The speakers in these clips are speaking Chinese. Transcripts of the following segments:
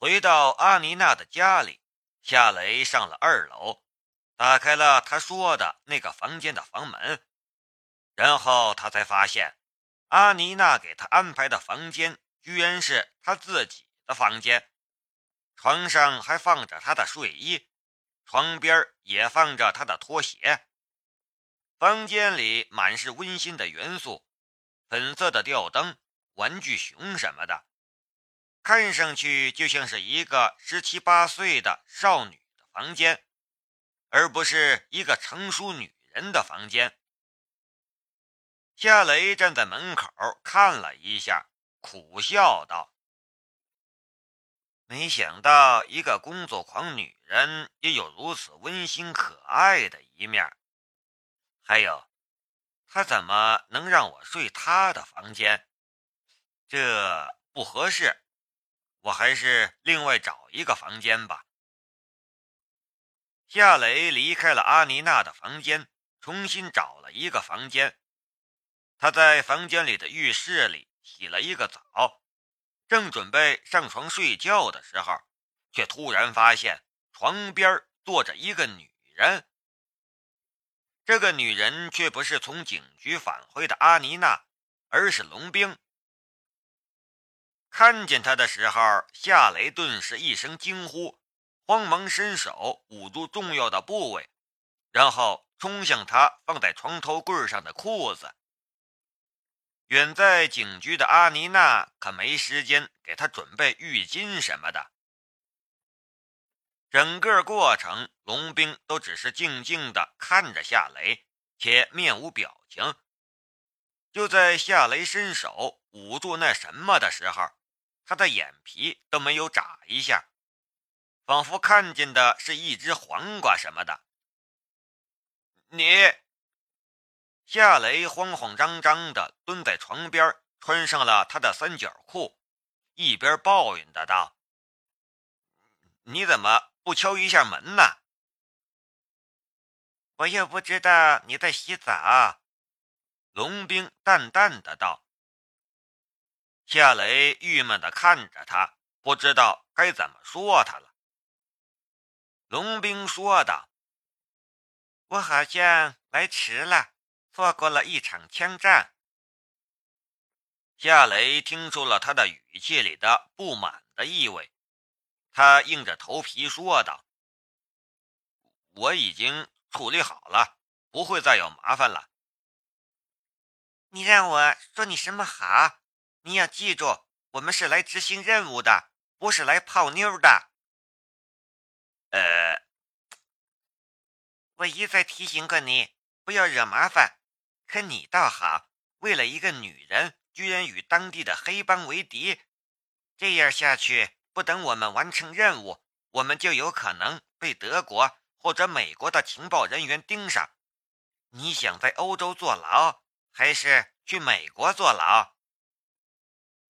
回到阿妮娜的家里，夏雷上了二楼，打开了他说的那个房间的房门，然后他才发现，阿妮娜给他安排的房间居然是他自己的房间，床上还放着他的睡衣，床边也放着他的拖鞋。房间里满是温馨的元素，粉色的吊灯、玩具熊什么的，看上去就像是一个十七八岁的少女的房间，而不是一个成熟女人的房间。夏雷站在门口看了一下，苦笑道：“没想到一个工作狂女人也有如此温馨可爱的一面。”还有，她怎么能让我睡她的房间？这不合适，我还是另外找一个房间吧。夏雷离开了阿妮娜的房间，重新找了一个房间。他在房间里的浴室里洗了一个澡，正准备上床睡觉的时候，却突然发现床边坐着一个女人。这个女人却不是从警局返回的阿妮娜，而是龙兵。看见他的时候，夏雷顿时一声惊呼，慌忙伸手捂住重要的部位，然后冲向他放在床头柜上的裤子。远在警局的阿妮娜可没时间给他准备浴巾什么的。整个过程，龙兵都只是静静的看着夏雷，且面无表情。就在夏雷伸手捂住那什么的时候，他的眼皮都没有眨一下，仿佛看见的是一只黄瓜什么的。你，夏雷慌慌张张的蹲在床边，穿上了他的三角裤，一边抱怨的道：“你怎么？”不敲一下门呢？我又不知道你在洗澡。”龙兵淡淡的道。夏雷郁闷的看着他，不知道该怎么说他了。龙兵说道：“我好像来迟了，错过了一场枪战。”夏雷听出了他的语气里的不满的意味。他硬着头皮说道：“我已经处理好了，不会再有麻烦了。”你让我说你什么好？你要记住，我们是来执行任务的，不是来泡妞的。呃，我一再提醒过你不要惹麻烦，可你倒好，为了一个女人，居然与当地的黑帮为敌，这样下去。不等我们完成任务，我们就有可能被德国或者美国的情报人员盯上。你想在欧洲坐牢，还是去美国坐牢？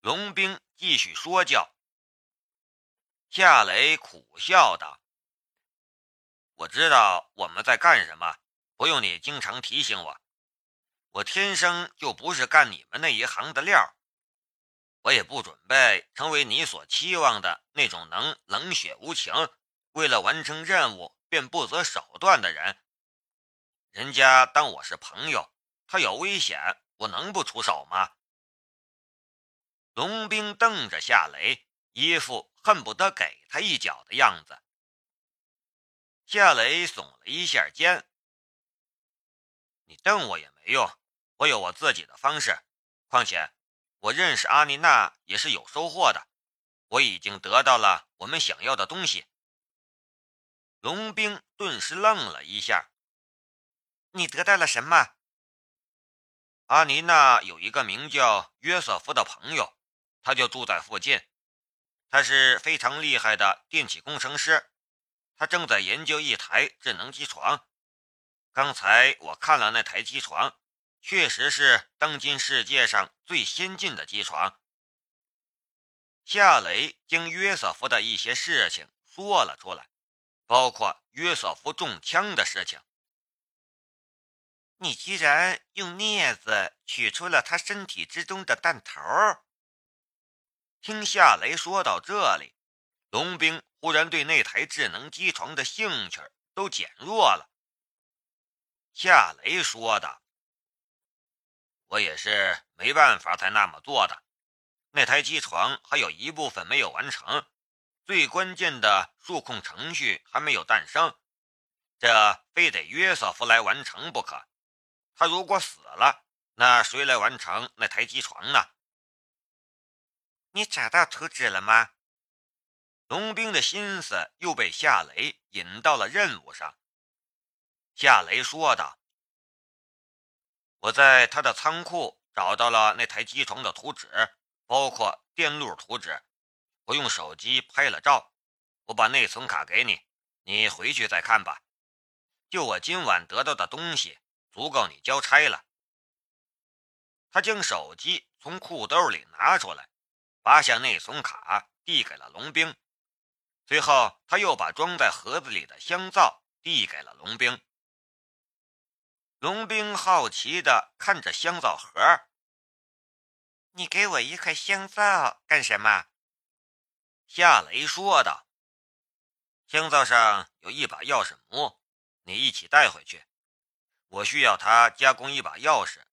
龙兵继续说教。夏雷苦笑道：“我知道我们在干什么，不用你经常提醒我。我天生就不是干你们那一行的料。”我也不准备成为你所期望的那种能冷血无情、为了完成任务便不择手段的人。人家当我是朋友，他有危险，我能不出手吗？龙兵瞪着夏雷，一副恨不得给他一脚的样子。夏雷耸了一下肩：“你瞪我也没用，我有我自己的方式。况且……”我认识阿妮娜也是有收获的，我已经得到了我们想要的东西。龙兵顿时愣了一下：“你得到了什么？”阿妮娜有一个名叫约瑟夫的朋友，他就住在附近，他是非常厉害的电气工程师，他正在研究一台智能机床。刚才我看了那台机床。确实是当今世界上最先进的机床。夏雷将约瑟夫的一些事情说了出来，包括约瑟夫中枪的事情。你居然用镊子取出了他身体之中的弹头！听夏雷说到这里，龙兵忽然对那台智能机床的兴趣都减弱了。夏雷说的：“我也是没办法才那么做的。那台机床还有一部分没有完成，最关键的数控程序还没有诞生，这非得约瑟夫来完成不可。他如果死了，那谁来完成那台机床呢？”你找到图纸了吗？龙兵的心思又被夏雷引到了任务上。夏雷说道：“我在他的仓库找到了那台机床的图纸，包括电路图纸。我用手机拍了照，我把内存卡给你，你回去再看吧。就我今晚得到的东西，足够你交差了。”他将手机从裤兜里拿出来，拔下内存卡，递给了龙兵。随后，他又把装在盒子里的香皂递给了龙兵。龙兵好奇地看着香皂盒：“你给我一块香皂干什么？”夏雷说道：“香皂上有一把钥匙模，你一起带回去。我需要它加工一把钥匙，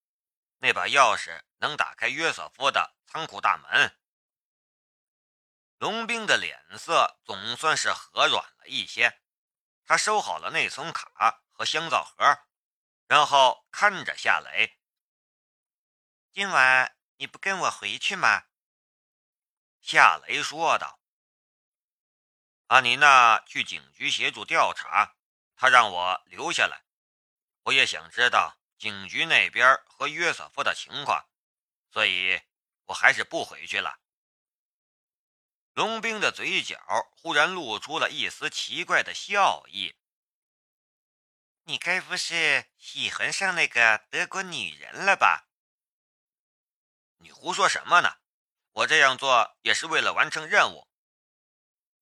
那把钥匙能打开约瑟夫的仓库大门。”龙兵的脸色总算是和软了一些，他收好了内存卡和香皂盒，然后看着夏雷：“今晚你不跟我回去吗？”夏雷说道：“阿妮娜去警局协助调查，他让我留下来。我也想知道警局那边和约瑟夫的情况，所以我还是不回去了。”龙兵的嘴角忽然露出了一丝奇怪的笑意。你该不是喜欢上那个德国女人了吧？你胡说什么呢？我这样做也是为了完成任务。”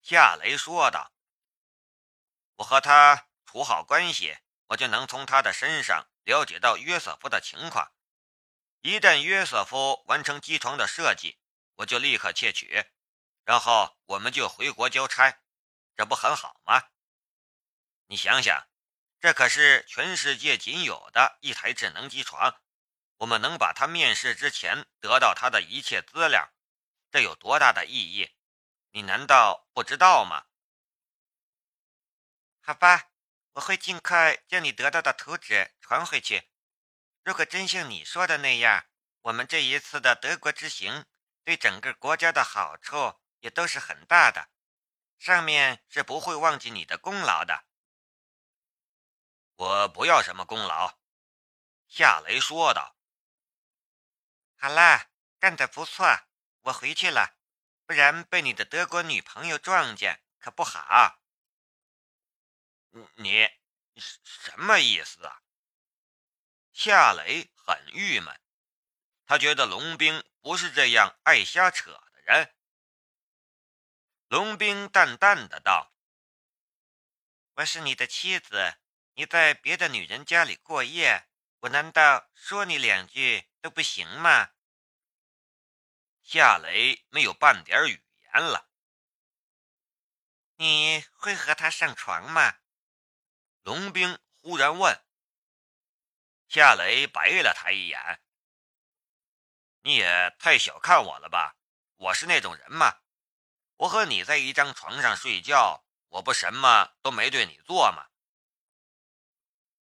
夏雷说道。“我和他处好关系，我就能从他的身上了解到约瑟夫的情况。一旦约瑟夫完成机床的设计，我就立刻窃取。”然后我们就回国交差，这不很好吗？你想想，这可是全世界仅有的一台智能机床，我们能把它面试之前得到它的一切资料，这有多大的意义？你难道不知道吗？好吧，我会尽快将你得到的图纸传回去。如果真像你说的那样，我们这一次的德国之行对整个国家的好处。也都是很大的，上面是不会忘记你的功劳的。我不要什么功劳，夏雷说道。好啦，干得不错，我回去了，不然被你的德国女朋友撞见可不好。你什么意思啊？夏雷很郁闷，他觉得龙兵不是这样爱瞎扯的人。龙兵淡淡的道：“我是你的妻子，你在别的女人家里过夜，我难道说你两句都不行吗？”夏雷没有半点语言了。你会和他上床吗？龙兵忽然问。夏雷白了他一眼：“你也太小看我了吧？我是那种人吗？”我和你在一张床上睡觉，我不什么都没对你做吗？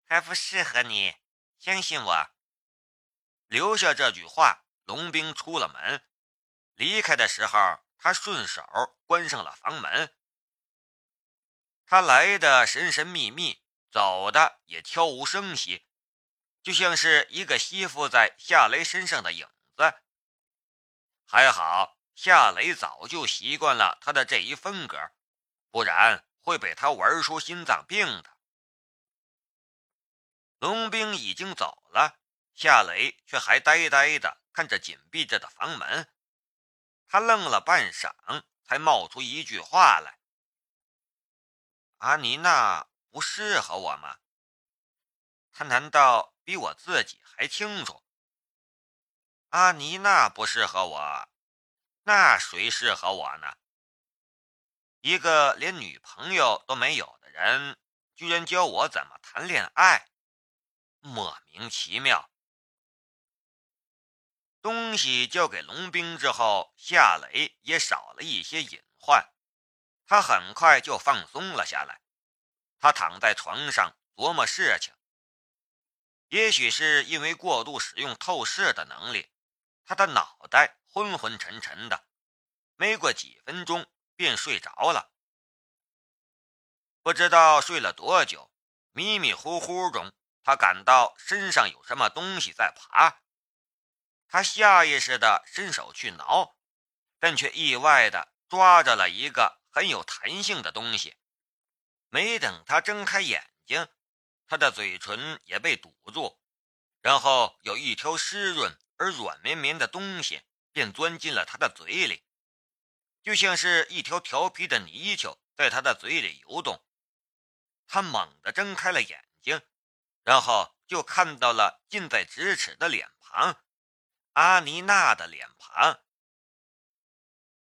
还不适合你，相信我。留下这句话，龙兵出了门。离开的时候，他顺手关上了房门。他来的神神秘秘，走的也悄无声息，就像是一个吸附在夏雷身上的影子。还好。夏雷早就习惯了他的这一风格，不然会被他玩出心脏病的。龙兵已经走了，夏雷却还呆呆的看着紧闭着的房门。他愣了半晌，才冒出一句话来：“阿妮娜不适合我吗？他难道比我自己还清楚？阿妮娜不适合我。”那谁适合我呢？一个连女朋友都没有的人，居然教我怎么谈恋爱，莫名其妙。东西交给龙兵之后，夏雷也少了一些隐患，他很快就放松了下来。他躺在床上琢磨事情。也许是因为过度使用透视的能力，他的脑袋昏昏沉沉的，没过几分钟便睡着了。不知道睡了多久，迷迷糊糊中，他感到身上有什么东西在爬。他下意识地伸手去挠，但却意外地抓着了一个很有弹性的东西。没等他睁开眼睛。他的嘴唇也被堵住，然后有一条湿润而软绵绵的东西便钻进了他的嘴里，就像是一条调皮的泥鳅在他的嘴里游动。他猛地睁开了眼睛，然后就看到了近在咫尺的脸庞——阿妮娜的脸庞。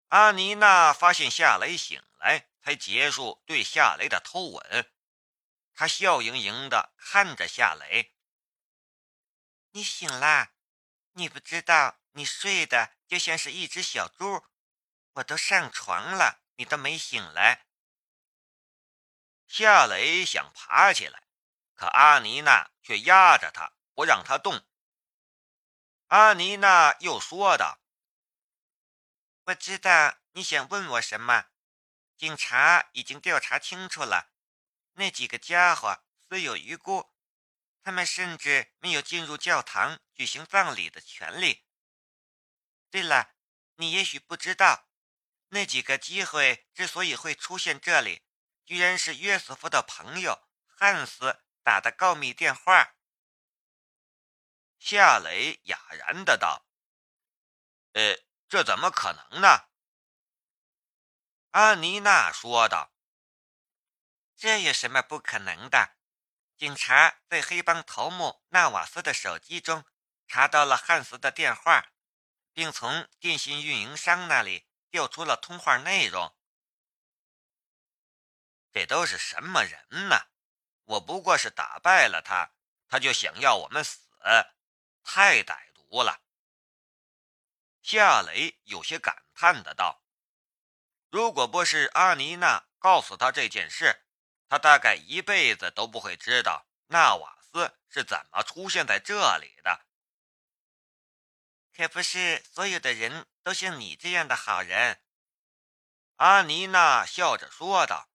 阿妮娜发现夏雷醒来，才结束对夏雷的偷吻。她笑盈盈的看着夏雷：“你醒啦？你不知道你睡的就像是一只小猪，我都上床了，你都没醒来。”夏雷想爬起来，可阿妮娜却压着他，不让他动。阿妮娜又说道：“我知道你想问我什么，警察已经调查清楚了。”那几个家伙死有余辜，他们甚至没有进入教堂举行葬礼的权利。对了，你也许不知道，那几个机会之所以会出现这里，居然是约瑟夫的朋友汉斯打的告密电话。夏雷哑然的道：“呃，这怎么可能呢？”安妮娜说道。这有什么不可能的？警察在黑帮头目纳瓦斯的手机中查到了汉斯的电话，并从电信运营商那里调出了通话内容。这都是什么人呢？我不过是打败了他，他就想要我们死，太歹毒了。夏雷有些感叹的道：“如果不是阿妮娜告诉他这件事。”他大概一辈子都不会知道纳瓦斯是怎么出现在这里的。可不是所有的人都像你这样的好人，阿妮娜笑着说道。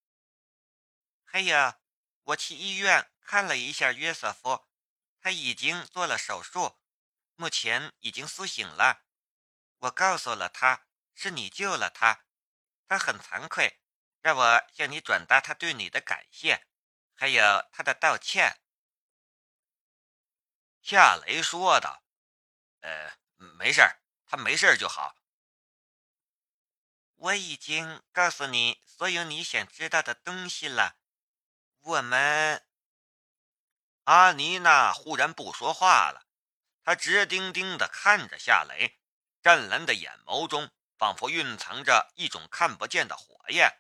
还有，我去医院看了一下约瑟夫，他已经做了手术，目前已经苏醒了。我告诉了他是你救了他，他很惭愧。让我向你转达他对你的感谢，还有他的道歉。”夏雷说道。“呃，没事他没事就好。”我已经告诉你所有你想知道的东西了。我们……阿妮娜忽然不说话了，她直盯盯地看着夏雷，湛蓝的眼眸中仿佛蕴藏着一种看不见的火焰。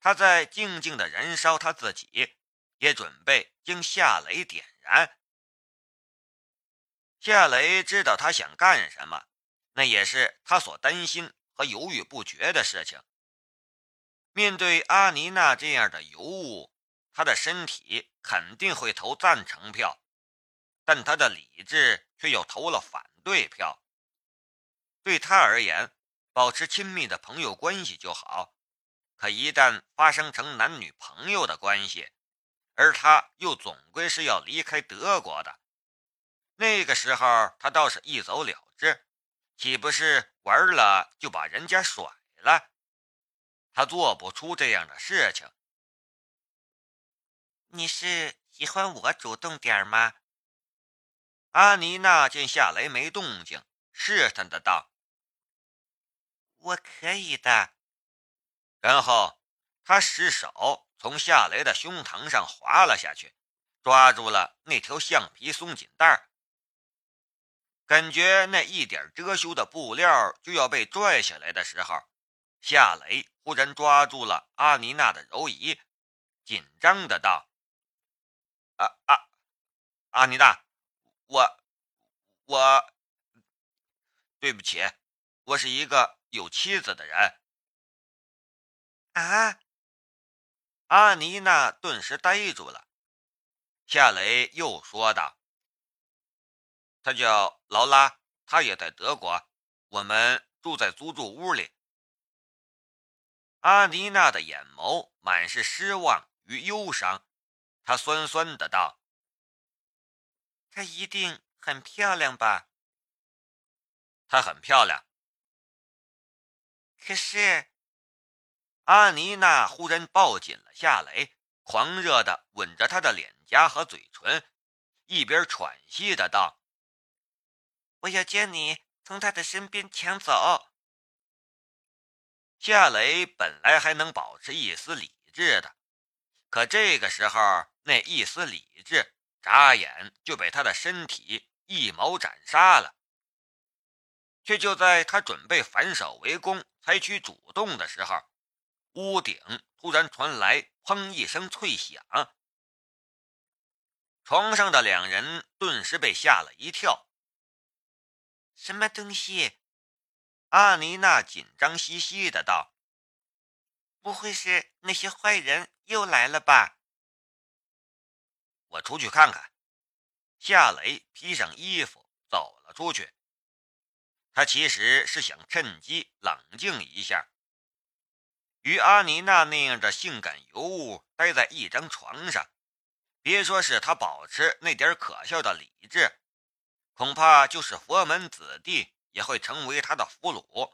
他在静静的燃烧他自己，也准备将夏雷点燃。夏雷知道他想干什么，那也是他所担心和犹豫不决的事情。面对阿妮娜这样的尤物，他的身体肯定会投赞成票，但他的理智却又投了反对票。对他而言，保持亲密的朋友关系就好。可一旦发生成男女朋友的关系，而他又总归是要离开德国的，那个时候他倒是一走了之，岂不是玩了就把人家甩了？他做不出这样的事情。你是喜欢我主动点吗？阿妮娜见夏雷没动静，试探的道：“我可以的。”然后，他失手从夏雷的胸膛上滑了下去，抓住了那条橡皮松紧带感觉那一点遮羞的布料就要被拽下来的时候，夏雷忽然抓住了阿妮娜的柔仪，紧张的道：“啊啊，阿妮娜，我我对不起，我是一个有妻子的人。”啊！阿妮娜顿时呆住了。夏雷又说道：“他叫劳拉，他也在德国，我们住在租住屋里。”阿妮娜的眼眸满是失望与忧伤，她酸酸的道：“她一定很漂亮吧？”“她很漂亮。”可是，阿妮娜忽然抱紧了夏雷，狂热的吻着他的脸颊和嘴唇，一边喘息的道：“我要将你从他的身边抢走。”夏雷本来还能保持一丝理智的，可这个时候那一丝理智眨眼就被他的身体一谋斩杀了。却就在他准备反手为攻、采取主动的时候，屋顶突然传来“砰”一声脆响，床上的两人顿时被吓了一跳。什么东西？阿妮娜紧张兮兮的道：“不会是那些坏人又来了吧？”我出去看看。夏雷披上衣服走了出去。他其实是想趁机冷静一下。与阿妮娜那样的性感尤物待在一张床上，别说是他保持那点可笑的理智，恐怕就是佛门子弟。也会成为他的俘虏。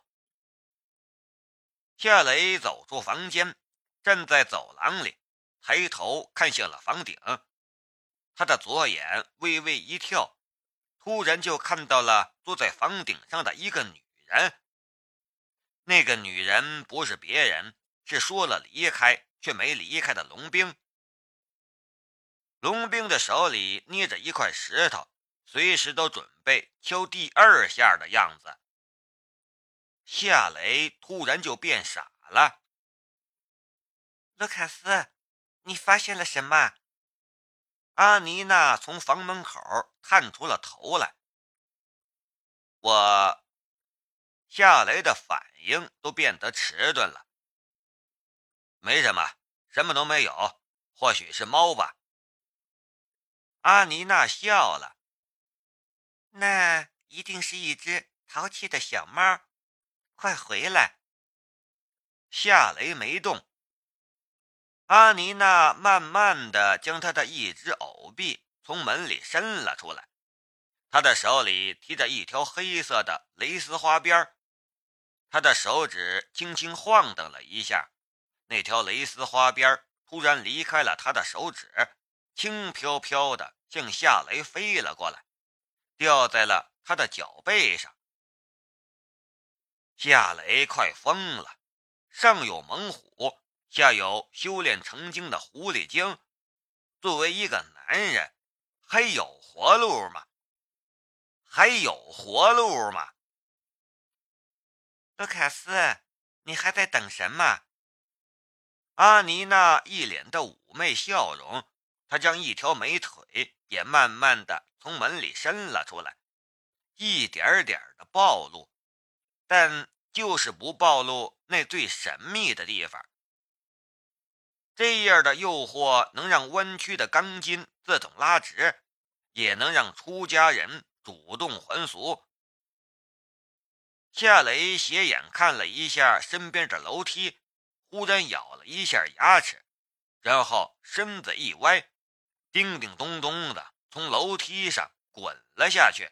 夏雷走出房间，站在走廊里，抬头看向了房顶。他的左眼微微一跳，突然就看到了坐在房顶上的一个女人。那个女人不是别人，是说了离开却没离开的龙兵。龙兵的手里捏着一块石头。随时都准备敲第二下的样子。夏雷突然就变傻了。卢卡斯，你发现了什么？阿妮娜从房门口探出了头来。我，夏雷的反应都变得迟钝了。没什么，什么都没有，或许是猫吧。阿妮娜笑了。那一定是一只淘气的小猫，快回来！夏雷没动。阿妮娜慢慢的将她的一只藕臂从门里伸了出来，她的手里提着一条黑色的蕾丝花边她的手指轻轻晃动了一下，那条蕾丝花边突然离开了她的手指，轻飘飘的向夏雷飞了过来。掉在了他的脚背上，夏雷快疯了。上有猛虎，下有修炼成精的狐狸精，作为一个男人，还有活路吗？还有活路吗？卢卡斯，你还在等什么？阿妮娜一脸的妩媚笑容，她将一条美腿也慢慢的。从门里伸了出来，一点点的暴露，但就是不暴露那最神秘的地方。这样的诱惑能让弯曲的钢筋自动拉直，也能让出家人主动还俗。夏雷斜眼看了一下身边的楼梯，忽然咬了一下牙齿，然后身子一歪，叮叮咚咚的。从楼梯上滚了下去。